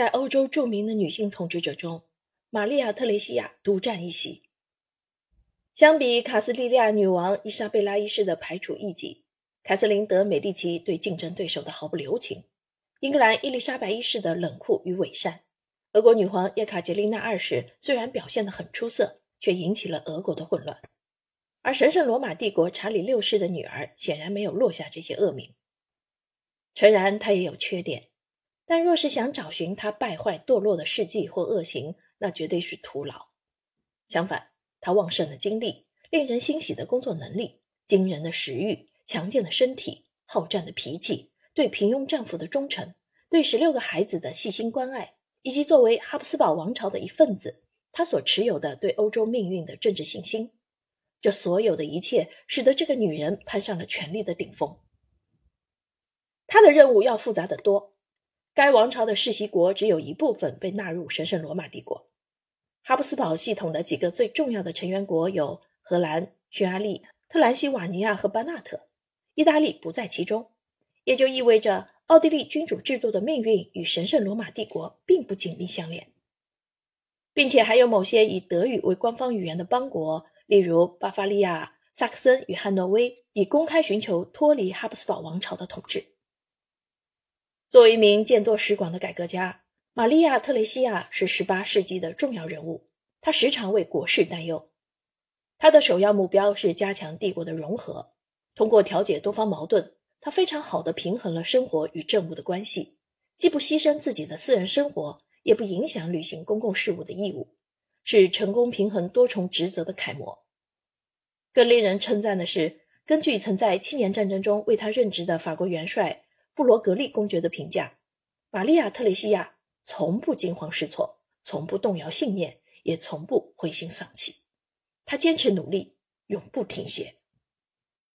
在欧洲著名的女性统治者中，玛利亚·特蕾西亚独占一席。相比卡斯蒂利亚女王伊莎贝拉一世的排除异己，凯瑟琳·德·美第奇对竞争对手的毫不留情，英格兰伊丽莎白一世的冷酷与伪善，俄国女皇叶卡捷琳娜二世虽然表现得很出色，却引起了俄国的混乱。而神圣罗马帝国查理六世的女儿显然没有落下这些恶名。诚然，她也有缺点。但若是想找寻他败坏堕落的事迹或恶行，那绝对是徒劳。相反，他旺盛的精力、令人欣喜的工作能力、惊人的食欲、强健的身体、好战的脾气、对平庸丈夫的忠诚、对十六个孩子的细心关爱，以及作为哈布斯堡王朝的一份子，他所持有的对欧洲命运的政治信心，这所有的一切，使得这个女人攀上了权力的顶峰。她的任务要复杂得多。该王朝的世袭国只有一部分被纳入神圣罗马帝国。哈布斯堡系统的几个最重要的成员国有荷兰、匈牙利、特兰西瓦尼亚和巴纳特，意大利不在其中，也就意味着奥地利君主制度的命运与神圣罗马帝国并不紧密相连，并且还有某些以德语为官方语言的邦国，例如巴伐利亚、萨克森与汉诺威，已公开寻求脱离哈布斯堡王朝的统治。作为一名见多识广的改革家，玛利亚·特蕾西亚是18世纪的重要人物。她时常为国事担忧。她的首要目标是加强帝国的融合。通过调解多方矛盾，她非常好的平衡了生活与政务的关系，既不牺牲自己的私人生活，也不影响履行公共事务的义务，是成功平衡多重职责的楷模。更令人称赞的是，根据曾在七年战争中为他任职的法国元帅。布罗格利公爵的评价：玛利亚·特蕾西亚从不惊慌失措，从不动摇信念，也从不灰心丧气。他坚持努力，永不停歇。